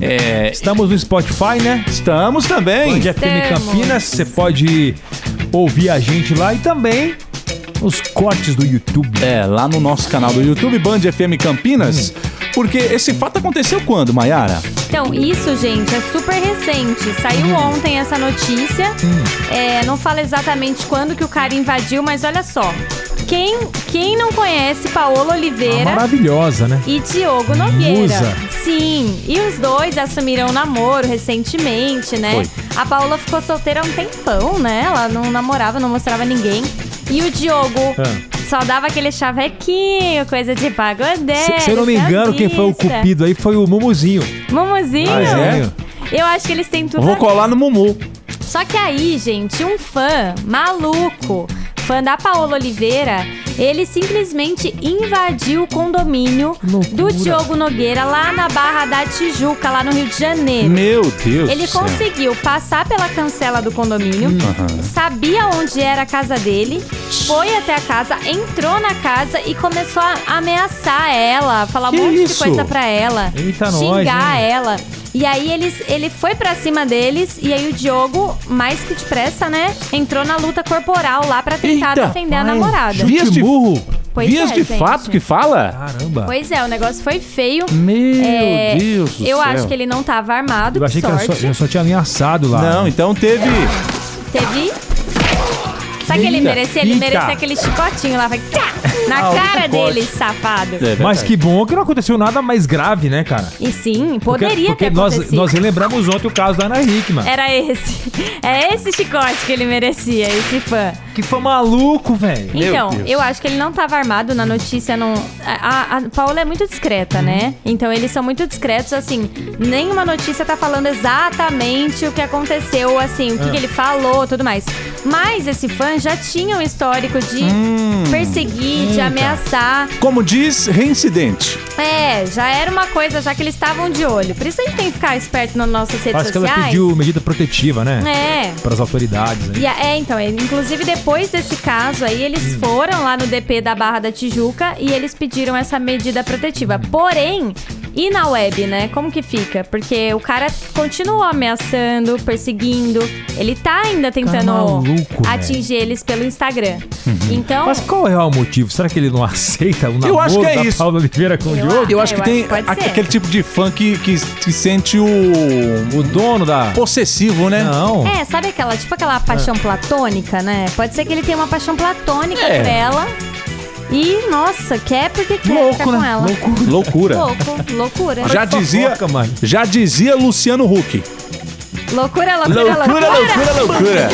É, Estamos no Spotify, né? estamos também. Band FM Estamos. Campinas. Você pode ouvir a gente lá e também os cortes do YouTube. É, lá no nosso canal do YouTube, Band FM Campinas. Porque esse fato aconteceu quando, Mayara? Então, isso, gente, é super recente. Saiu ontem essa notícia. É, não fala exatamente quando que o cara invadiu, mas olha só. Quem, quem não conhece Paola Oliveira Maravilhosa, né? e Diogo Nogueira? Musa. Sim, e os dois assumiram namoro recentemente, né? Foi. A Paola ficou solteira há um tempão, né? Ela não namorava, não mostrava ninguém. E o Diogo Ah. só dava aquele chavequinho, coisa de pagodeiro. Se, eu não me engano, quem foi o cupido aí foi o Mumuzinho. Mumuzinho? Ah, é? Eu acho que eles têm tudo Vou colar no Mumu. Só que aí, gente, um fã maluco, fã da Paola Oliveira, ele simplesmente invadiu o condomínio Loucura. do Diogo Nogueira lá na Barra da Tijuca, lá no Rio de Janeiro. Meu Deus Ele do céu. conseguiu passar pela cancela do condomínio, sabia onde era a casa dele, foi até a casa, entrou na casa e começou a ameaçar ela, falar Que um monte isso? de coisa pra ela, Eita, nós, xingar hein? ela. E aí eles, ele foi pra cima deles e aí o Diogo, mais que depressa, né, entrou na luta corporal lá pra tentar Eita, defender a ai, namorada. Vias de Murro. Pois Vias é, de gente. fato que fala? Caramba. Pois é, o negócio foi feio. Meu É, Deus do Eu céu. acho que ele não tava armado, Eu achei que sorte. só, eu só tinha ameaçado lá. Não, então teve. Teve. Sabe o que ele merecia? Ele eita. merecia aquele chicotinho lá, vai tchá, na Ah, o cara chicote. dele, safado. É. Mas que bom que não aconteceu nada mais grave, né, cara? E sim, Porque, poderia porque ter nós, acontecido. nós relembramos ontem o caso da Ana Hickman. Era esse. É esse chicote que ele merecia, esse fã. Que foi maluco, velho. Então, eu acho que ele não tava armado na notícia. Não... A, a, a Paola é muito discreta, né? Então, eles são muito discretos, assim. Nenhuma notícia tá falando exatamente o que aconteceu, assim, o que, que ele falou, tudo mais. Mas esse fã já tinha um histórico de perseguir, de ameaçar. Como diz, reincidente. É, já era uma coisa, já que eles estavam de olho. Por isso a gente tem que ficar esperto nas nossas redes Parece que ela sociais. pediu medida protetiva, né? É. Para as autoridades. Né? E a- é, então, ele- inclusive depois desse caso aí, eles Hum. foram lá no DP da Barra da Tijuca e eles pediram essa medida protetiva. Porém, e na web, né? Como que fica? Porque o cara continuou ameaçando, perseguindo. Ele tá ainda tentando maluco, velho. atingir eles pelo Instagram. Então, Mas qual é o motivo? Será que ele não aceita o namoro acho que é da isso. Paula Oliveira com o Eu Diogo? Eu acho que eu tem acho que aquele tipo de fã que, que, que sente o O dono da... possessivo, né? Não. é, sabe aquela, tipo aquela paixão platônica, né? Pode ser que ele tenha uma paixão platônica É. por ela. E, nossa, quer porque quer ficar Louco, com né? ela. Loucura. Loucura. Louco, loucura. Já dizia, mano. já dizia Luciano Huck. Loucura, loucura, loucura. loucura, loucura.